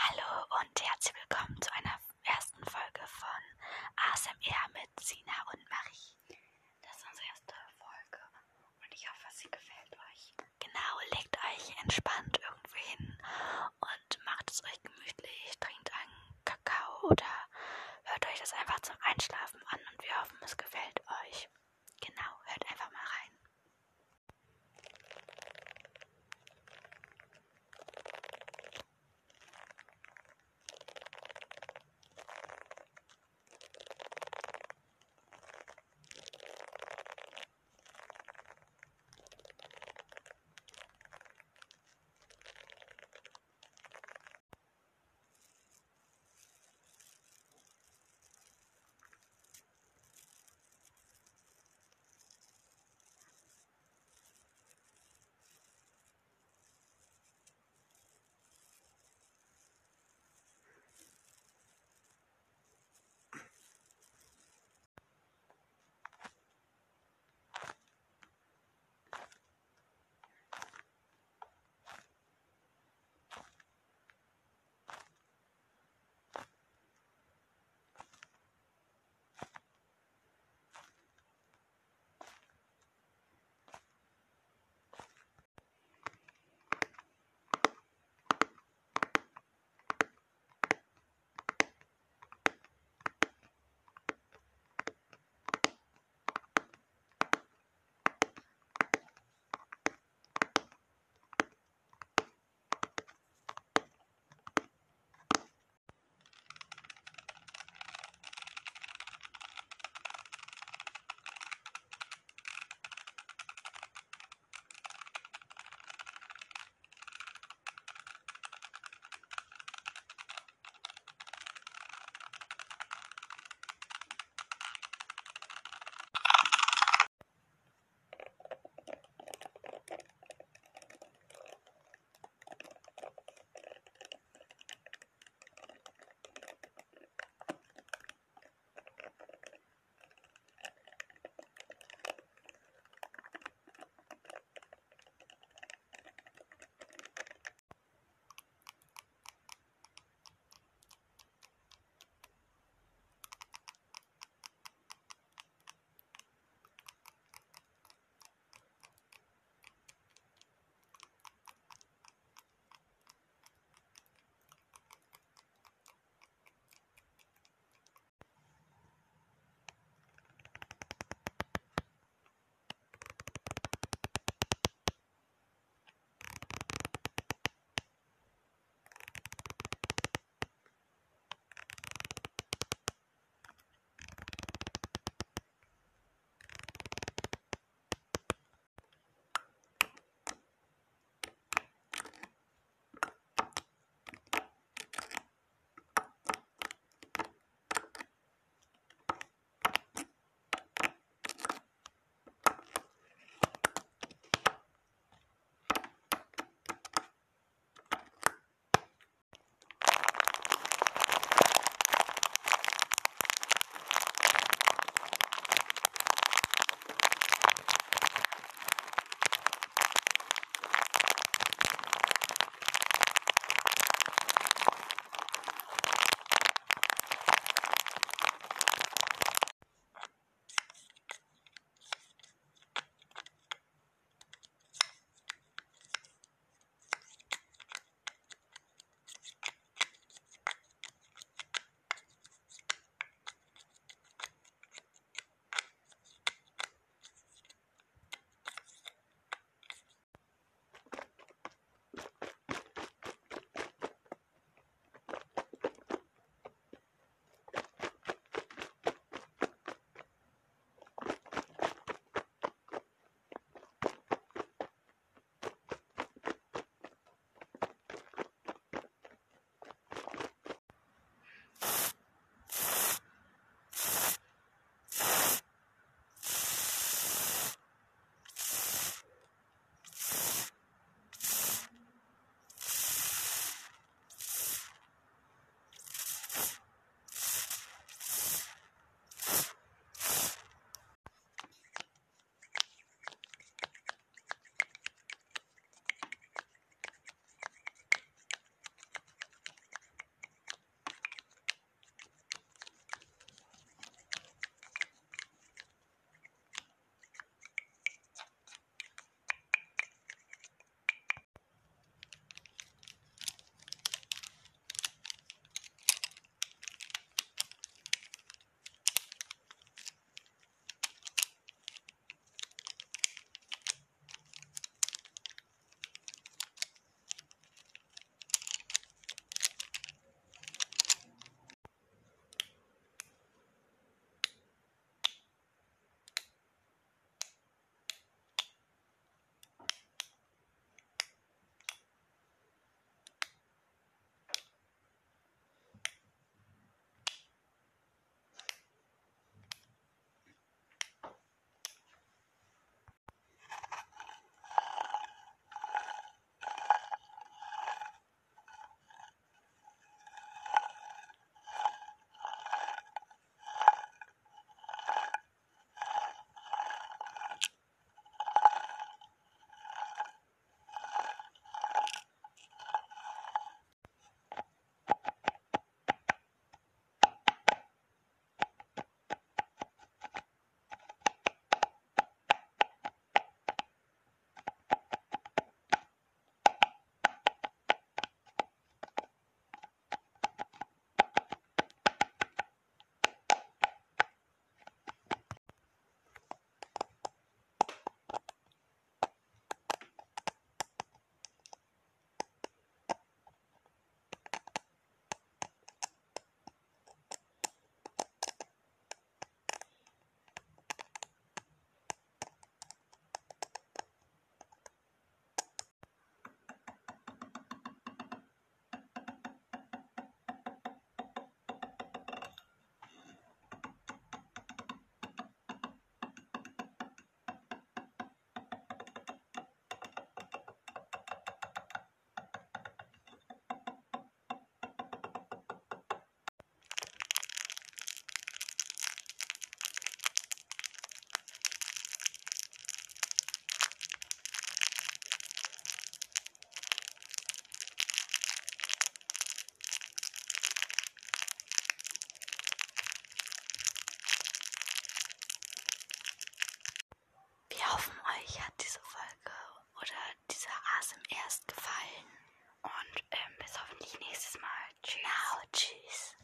Hallo und herzlich willkommen zu einer ersten Folge von ASMR mit Sina und Marie. Das ist unsere erste Folge und ich hoffe, sie gefällt euch. Genau, legt euch entspannt irgendwo hin euch hat diese Folge oder dieser ASMR gefallen. Und ähm, bis hoffentlich nächstes Mal. Tschüss. Genau, tschüss.